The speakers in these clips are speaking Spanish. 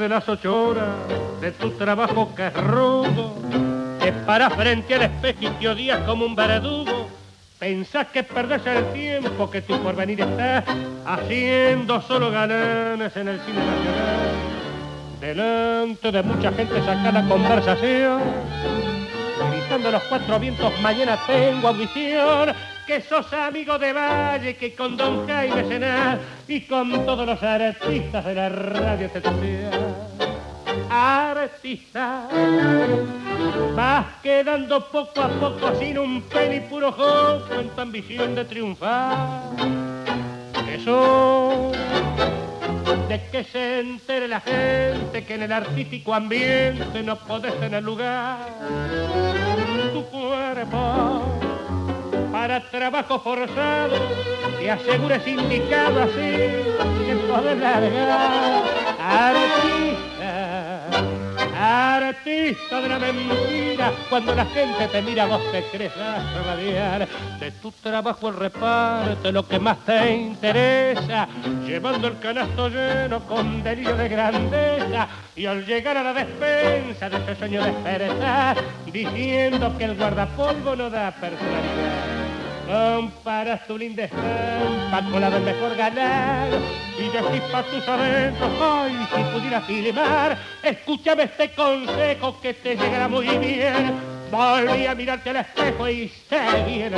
de las ocho horas de tu trabajo que es rudo, te paras frente al espejo y te odias como un verdugo. Pensás que perdés el tiempo que tu porvenir está haciendo solo gananes en el cine nacional. Delante de mucha gente saca la conversación, gritando los cuatro vientos, mañana tengo audición que sos amigo de Valle, que con Don Jaime Senar y con todos los artistas de la radio te Artista, vas quedando poco a poco sin un peli puro joco en tu ambición de triunfar. Eso de que se entere la gente que en el artístico ambiente no podés tener lugar. Para trabajo forzado que asegures indicado así que poder largar. Artista artista de la mentira cuando la gente te mira vos te crees radiar de tu trabajo el reparte lo que más te interesa llevando el canasto lleno con delirio de grandeza y al llegar a la despensa de ese sueño de despertar diciendo que el guardapolvo no da personalidad Comparas tu linda estampa con la del mejor ganar. Y decís para tus adentros, ay, si pudiera filmar, escúchame este consejo que te llegará muy bien. Volví a mirarte al espejo y seguí en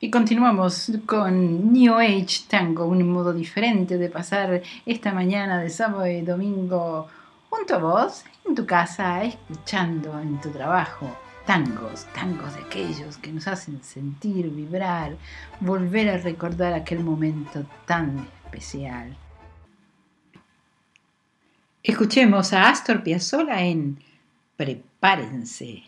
y continuamos con New Age Tango, un modo diferente de pasar esta mañana de sábado y domingo junto a vos, en tu casa, escuchando en tu trabajo tangos, tangos de aquellos que nos hacen sentir, vibrar, volver a recordar aquel momento tan especial. Escuchemos a Astor Piazzolla en Prepárense.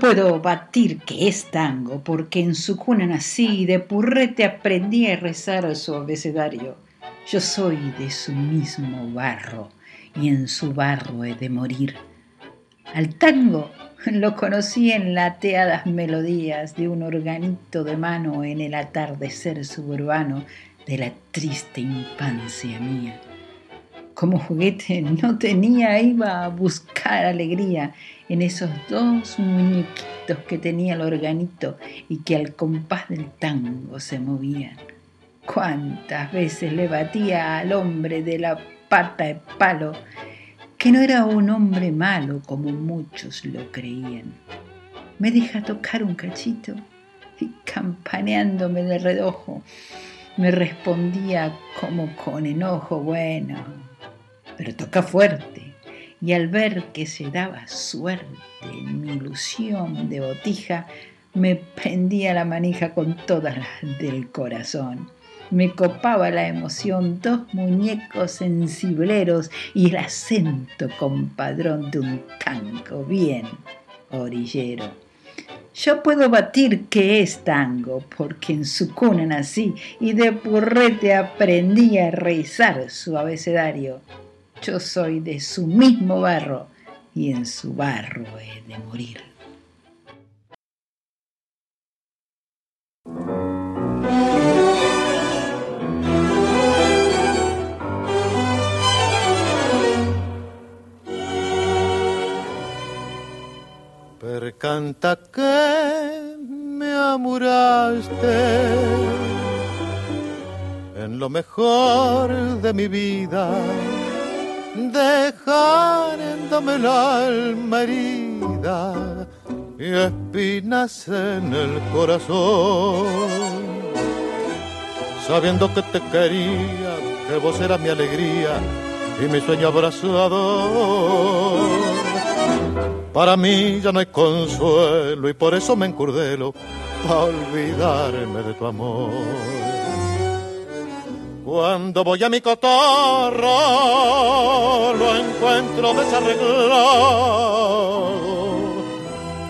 Puedo batir que es tango, porque en su cuna nací y de purrete aprendí a rezar su abecedario. Yo soy de su mismo barro y en su barro he de morir. Al tango lo conocí en lateadas melodías de un organito de mano en el atardecer suburbano de la triste infancia mía. Como juguete no tenía, iba a buscar alegría en esos dos muñequitos que tenía el organito y que al compás del tango se movían. Cuántas veces le batía al hombre de la pata de palo, que no era un hombre malo como muchos lo creían. Me deja tocar un cachito y campaneándome de redojo, me respondía como con enojo, bueno, pero toca fuerte y al ver que se daba suerte en mi ilusión de botija, me pendía la manija con todas las del corazón. Me copaba la emoción dos muñecos sensibleros y el acento compadrón de un tango bien orillero. Yo puedo batir que es tango, porque en su cuna nací y de purrete aprendí a rezar su abecedario. Yo soy de su mismo barro y en su barro he de morir. Per canta que me amuraste en lo mejor de mi vida dejándome la alma herida y espinas en el corazón. Sabiendo que te quería, que vos eras mi alegría y mi sueño abrazador. Para mí ya no hay consuelo y por eso me encurdelo para olvidarme de tu amor. Cuando voy a mi cotorro lo encuentro desarreglado,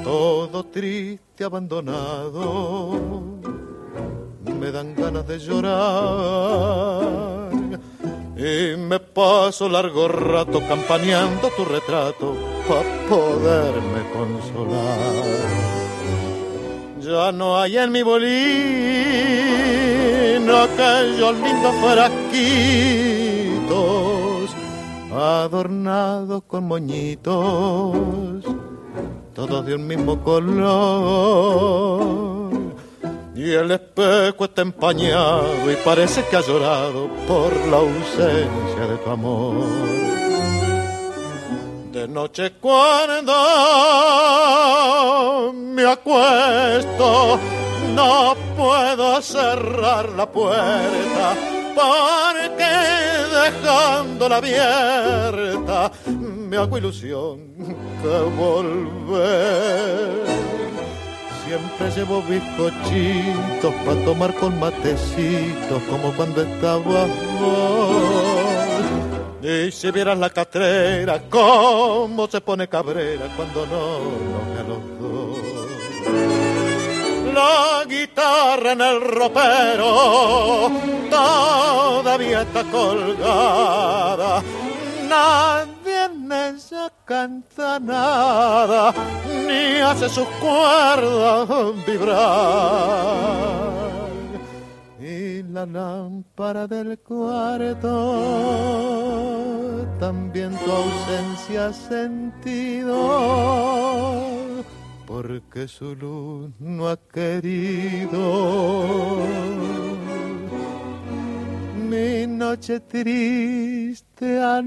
todo triste, abandonado. Me dan ganas de llorar y me paso largo rato campaneando tu retrato para poderme consolar. Ya no hay en mi aquellos lindos frasquitos adornados con moñitos, todos de un mismo color. Y el espejo está empañado y parece que ha llorado por la ausencia de tu amor. De noche cuando me acuesto no puedo cerrar la puerta porque dejándola abierta me hago ilusión que volver. Siempre llevo bizcochitos para tomar con matecitos como cuando estaba Y si vieras la catrera, cómo se pone cabrera cuando no, no me los dos la guitarra en el ropero todavía está colgada. Nadie en ella canta nada, ni hace sus cuerdas vibrar. Y la lámpara del cuarto también tu ausencia ha sentido porque su luz no ha querido. Mi noche triste a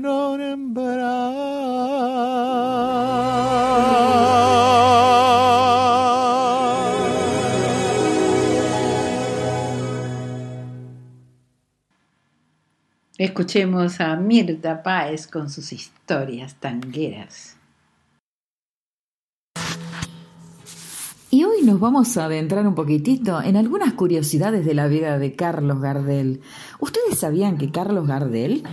Escuchemos a Mirta Páez con sus historias tangueras. Y hoy nos vamos a adentrar un poquitito en algunas curiosidades de la vida de Carlos Gardel. ¿Ustedes sabían que Carlos Gardel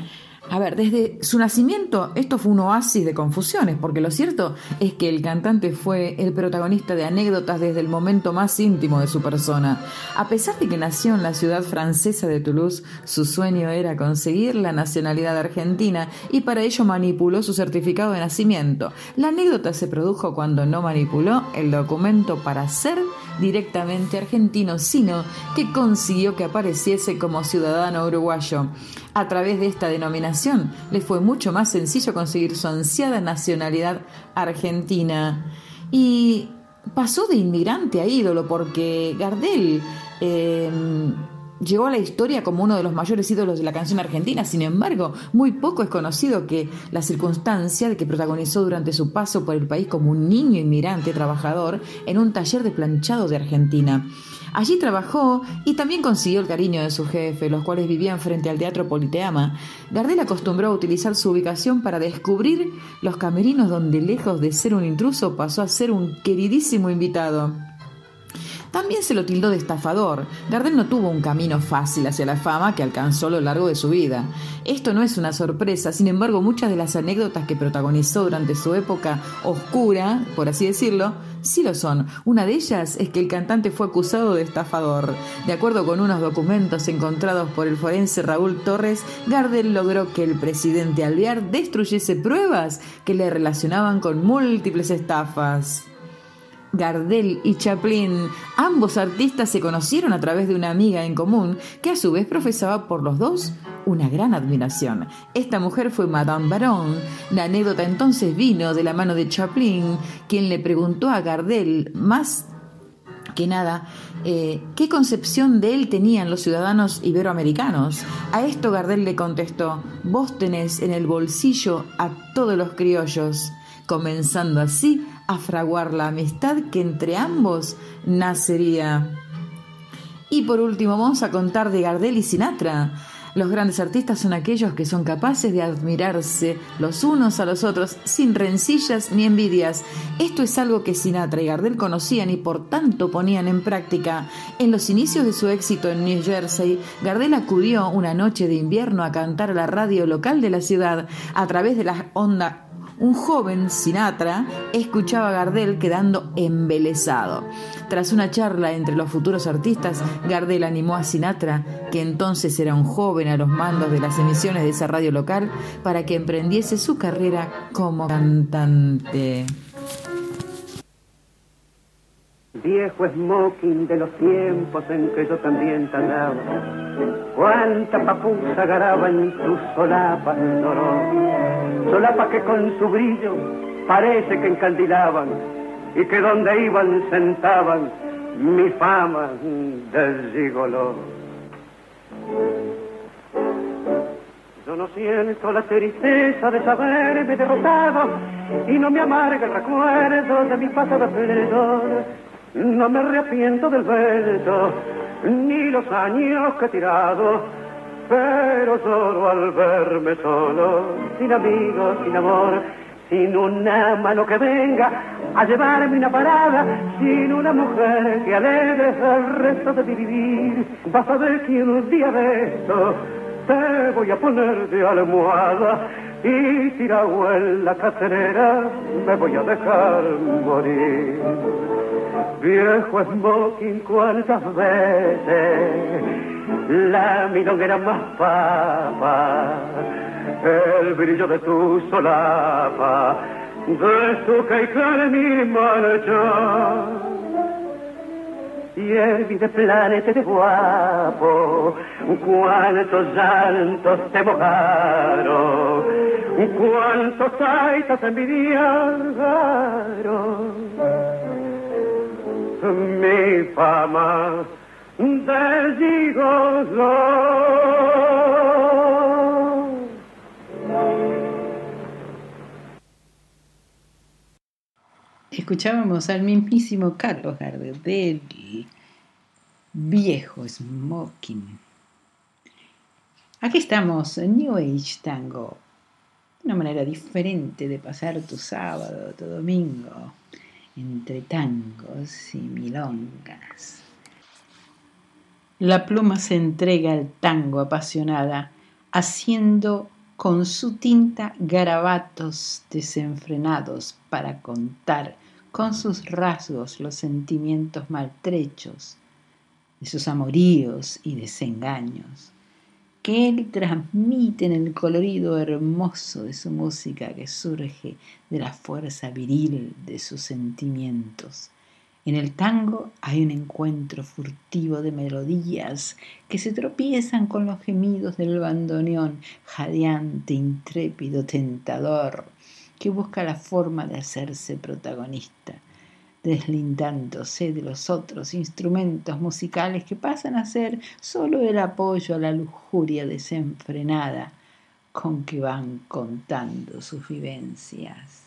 A ver, desde su nacimiento esto fue un oasis de confusiones, porque lo cierto es que el cantante fue el protagonista de anécdotas desde el momento más íntimo de su persona. A pesar de que nació en la ciudad francesa de Toulouse, su sueño era conseguir la nacionalidad argentina y para ello manipuló su certificado de nacimiento. La anécdota se produjo cuando no manipuló el documento para ser directamente argentino, sino que consiguió que apareciese como ciudadano uruguayo. A través de esta denominación le fue mucho más sencillo conseguir su ansiada nacionalidad argentina. Y pasó de inmigrante a ídolo porque Gardel eh, llegó a la historia como uno de los mayores ídolos de la canción argentina. Sin embargo, muy poco es conocido que la circunstancia de que protagonizó durante su paso por el país como un niño inmigrante trabajador en un taller de planchado de Argentina. Allí trabajó y también consiguió el cariño de su jefe, los cuales vivían frente al Teatro Politeama. Gardel acostumbró a utilizar su ubicación para descubrir los camerinos donde lejos de ser un intruso pasó a ser un queridísimo invitado. También se lo tildó de estafador. Gardel no tuvo un camino fácil hacia la fama que alcanzó a lo largo de su vida. Esto no es una sorpresa, sin embargo muchas de las anécdotas que protagonizó durante su época oscura, por así decirlo, sí lo son. Una de ellas es que el cantante fue acusado de estafador. De acuerdo con unos documentos encontrados por el forense Raúl Torres, Gardel logró que el presidente Alvear destruyese pruebas que le relacionaban con múltiples estafas. Gardel y Chaplin, ambos artistas se conocieron a través de una amiga en común que a su vez profesaba por los dos una gran admiración. Esta mujer fue Madame Baron. La anécdota entonces vino de la mano de Chaplin, quien le preguntó a Gardel más que nada, eh, ¿qué concepción de él tenían los ciudadanos iberoamericanos? A esto Gardel le contestó, vos tenés en el bolsillo a todos los criollos, comenzando así a fraguar la amistad que entre ambos nacería. Y por último vamos a contar de Gardel y Sinatra. Los grandes artistas son aquellos que son capaces de admirarse los unos a los otros sin rencillas ni envidias. Esto es algo que Sinatra y Gardel conocían y por tanto ponían en práctica. En los inicios de su éxito en New Jersey, Gardel acudió una noche de invierno a cantar a la radio local de la ciudad a través de la onda un joven Sinatra escuchaba a Gardel quedando embelesado. Tras una charla entre los futuros artistas, Gardel animó a Sinatra, que entonces era un joven a los mandos de las emisiones de esa radio local, para que emprendiese su carrera como cantante. Viejo smoking de los tiempos en que yo también tardaba. Cuánta papusa garaba en tus solapas doró. Solapas que con su brillo parece que encandilaban y que donde iban sentaban mi fama de gigoló. Yo no siento la tristeza de saberme derrotado y no me amarga el recuerdo de mi pasado perdedor no me arrepiento del beso, ni los años que he tirado, pero solo al verme solo, sin amigos, sin amor, sin una mano que venga a llevarme una parada, sin una mujer que alegre el resto de mi vivir. Vas a ver que un día de esto te voy a poner de almohada y tirado en la cacerera me voy a dejar morir. Viejo smoking, cuántas veces la milonguera más papa, el brillo de tu solapa, de tu caicán mi marcha el de planeta de guapo, cuántos llantos te mojaron, cuántos taitas envidiaron mi fama de gigolo. Escuchábamos al mismísimo Carlos Gardel, viejo smoking. Aquí estamos, New Age Tango, una manera diferente de pasar tu sábado, tu domingo entre tangos y milongas. La pluma se entrega al tango apasionada, haciendo con su tinta garabatos desenfrenados para contar con sus rasgos los sentimientos maltrechos de sus amoríos y desengaños, que él transmite en el colorido hermoso de su música que surge de la fuerza viril de sus sentimientos. En el tango hay un encuentro furtivo de melodías que se tropiezan con los gemidos del bandoneón, jadeante, intrépido, tentador, que busca la forma de hacerse protagonista, deslindándose de los otros instrumentos musicales que pasan a ser sólo el apoyo a la lujuria desenfrenada con que van contando sus vivencias.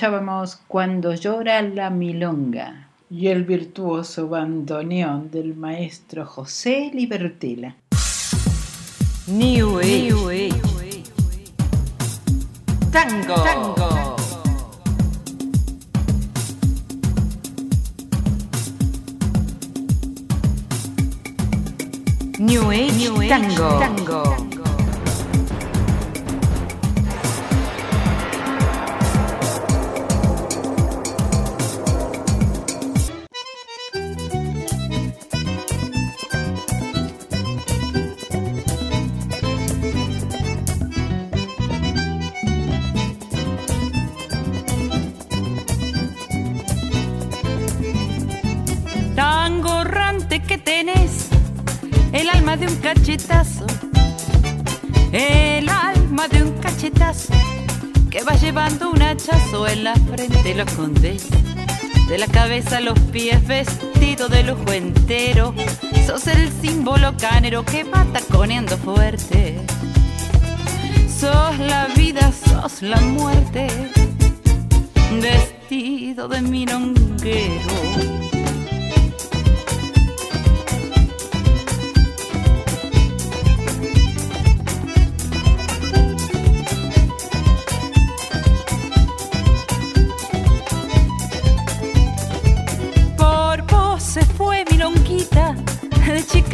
Escuchábamos Cuando llora la milonga y el virtuoso bandoneón del maestro José Libertela. New Age. Tango. Tango. New Age, New Age Tango. Tango. Cachetazo, el alma de un cachetazo que va llevando un hachazo en la frente, los condes. De la cabeza a los pies vestido de lujo entero, sos el símbolo canero que va taconeando fuerte. Sos la vida, sos la muerte, vestido de milonguero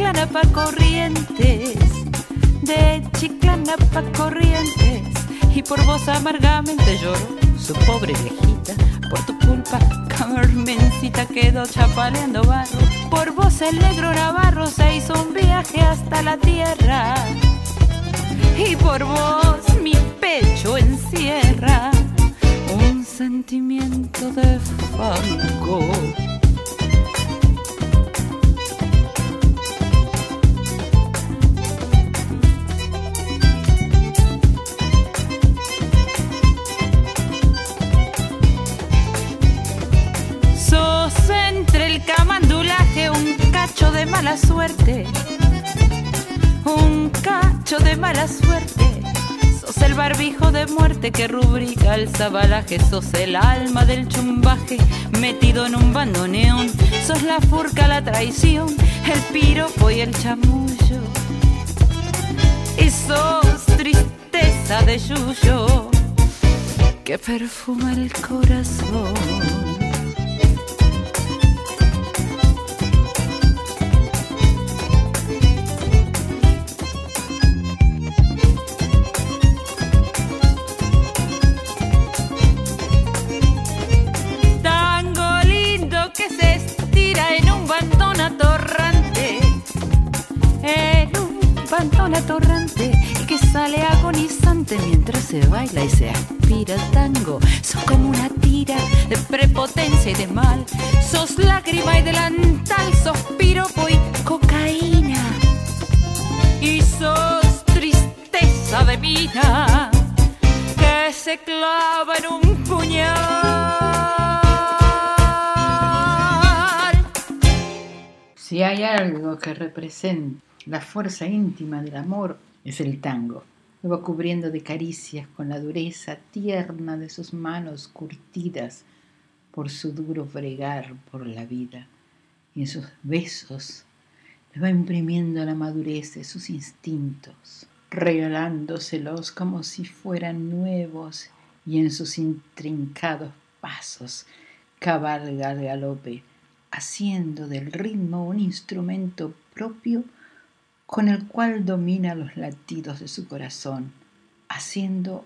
Chiclana pa' Corrientes, de Chiclana pa' Corrientes, y por vos amargamente lloro, su pobre viejita. Por tu culpa, Carmencita quedó chapaleando barro. Por vos el negro Navarro se hizo un viaje hasta la tierra. Y por vos mi pecho encierra un sentimiento de fango. De mala suerte, un cacho de mala suerte. Sos el barbijo de muerte que rubrica el sabalaje, sos el alma del chumbaje metido en un bandoneón, sos la furca, la traición, el piropo y el chamullo. Y sos tristeza de yuyo que perfuma el corazón. Se baila y se aspira el tango. Sos como una tira de prepotencia y de mal. Sos lágrima y delantal, sos piropo y cocaína. Y sos tristeza de vida que se clava en un puñal. Si hay algo que representa la fuerza íntima del amor es el tango. Lo va cubriendo de caricias con la dureza tierna de sus manos curtidas por su duro bregar por la vida. Y en sus besos le va imprimiendo la madurez de sus instintos, regalándoselos como si fueran nuevos y en sus intrincados pasos cabalga al galope, haciendo del ritmo un instrumento propio con el cual domina los latidos de su corazón, haciendo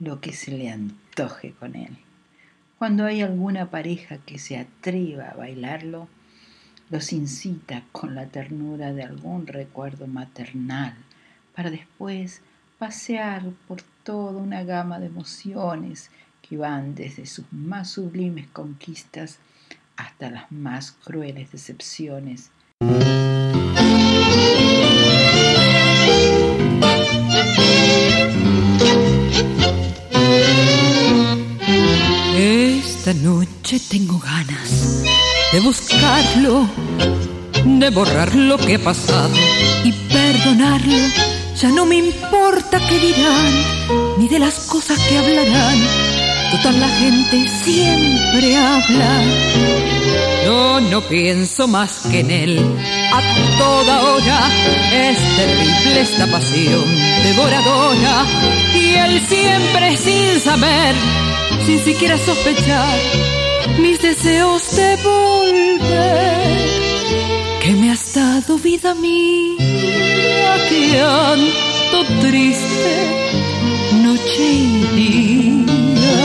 lo que se le antoje con él. Cuando hay alguna pareja que se atreva a bailarlo, los incita con la ternura de algún recuerdo maternal, para después pasear por toda una gama de emociones que van desde sus más sublimes conquistas hasta las más crueles decepciones. Esta noche tengo ganas de buscarlo, de borrar lo que ha pasado y perdonarlo. Ya no me importa qué dirán, ni de las cosas que hablarán. Total la gente siempre habla. Yo no pienso más que en él a toda hora. Es terrible esta pasión devoradora y él siempre sin saber sin siquiera sospechar mis deseos de volver. Que me has dado vida mía, que ando triste noche y día,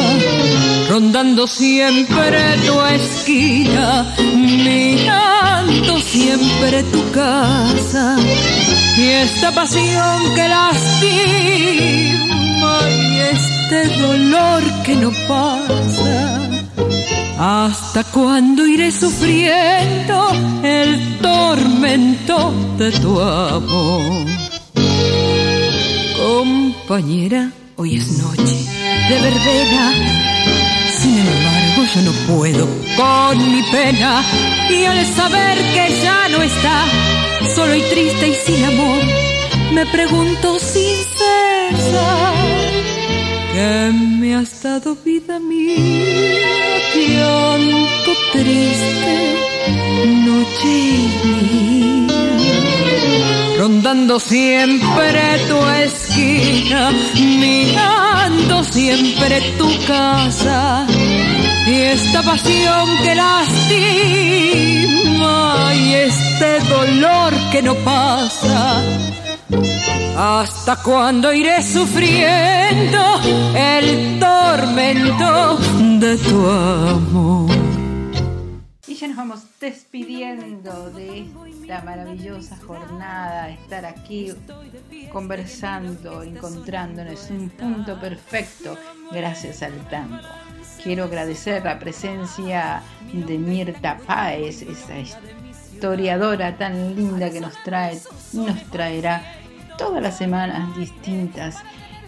rondando siempre tu esquina, mirando siempre tu casa y esta pasión que lastima y este dolor que no pasa. ¿Hasta cuando iré sufriendo el tormento de tu amor? Compañera, hoy es noche de verbena. Sin embargo, yo no puedo con mi pena. Y al saber que ya no está, solo y triste y sin amor, me pregunto sin cesar que me has dado vida mía, llanto triste, noche y día, rondando siempre tu esquina, mirando siempre tu casa, y esta pasión que lastima, y este dolor que no pasa ¿Hasta cuándo iré sufriendo el tormento de tu amor? Y ya nos vamos despidiendo de esta maravillosa jornada, estar aquí conversando, encontrándonos un punto perfecto gracias al tango. Quiero agradecer la presencia de Mirta Páez, esa historiadora tan linda que nos trae nos traerá todas las semanas distintas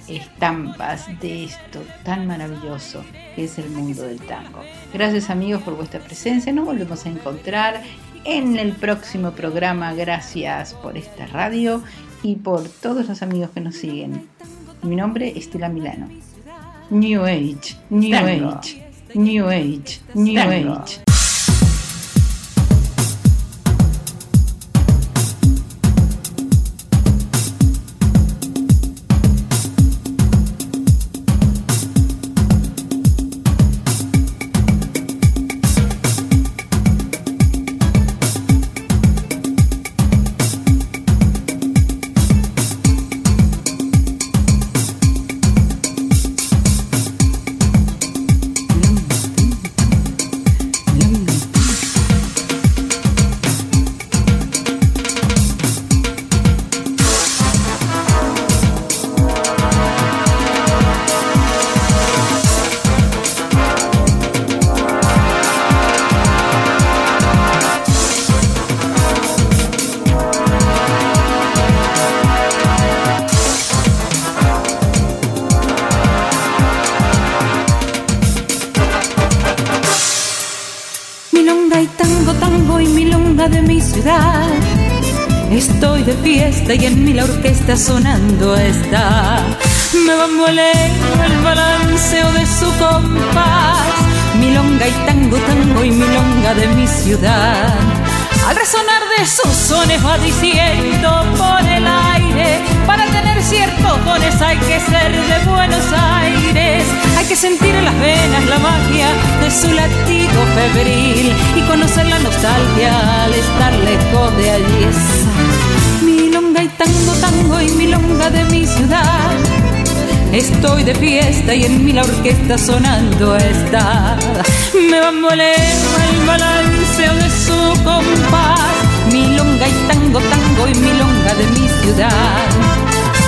estampas de esto tan maravilloso que es el mundo del tango. Gracias amigos por vuestra presencia, nos volvemos a encontrar en el próximo programa. Gracias por esta radio y por todos los amigos que nos siguen. Mi nombre es Estela Milano. New Age, New Age, New Age, New Age. Orquesta sonando está. Me a el balanceo de su compás, milonga y tango, tango y milonga de mi ciudad. Al resonar de sus sones va diciendo por el aire, para tener ciertos dones hay que ser de Buenos Aires, hay que sentir en las venas la magia de su latido febril y conocer la nostalgia al estar lejos de allí tango, tango y milonga de mi ciudad. Estoy de fiesta y en mí la orquesta sonando está. Me bamboleo el balanceo de su compás. Milonga y tango, tango y milonga de mi ciudad.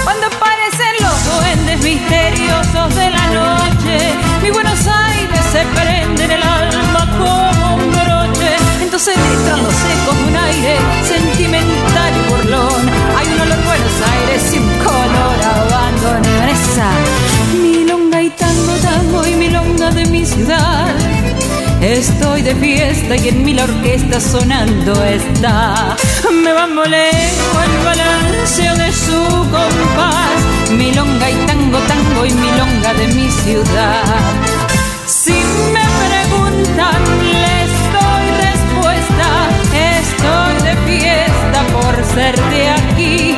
Cuando aparecen los duendes misteriosos de la noche, mi Buenos Aires se prende en el alma como un broche. Entonces entran los ecos de un aire sentimental y burlón. Buenos Aires un color abandono. Esa milonga y tango, tango y milonga de mi ciudad. Estoy de fiesta y en mi la orquesta sonando está. Me bamboleo el balanceo de su compás. Milonga y tango, tango y milonga de mi ciudad. Si me preguntan, les doy respuesta. Estoy de fiesta por ser de aquí,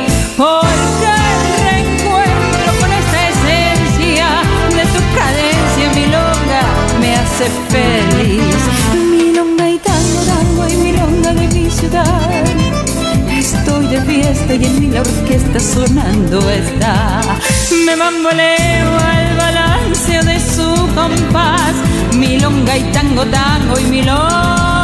hace feliz. Y tango, tango y milonga de mi ciudad. Estoy de fiesta y en mi la orquesta sonando está. Me bamboleo al balance de su compás. Milonga y tango, tango y milonga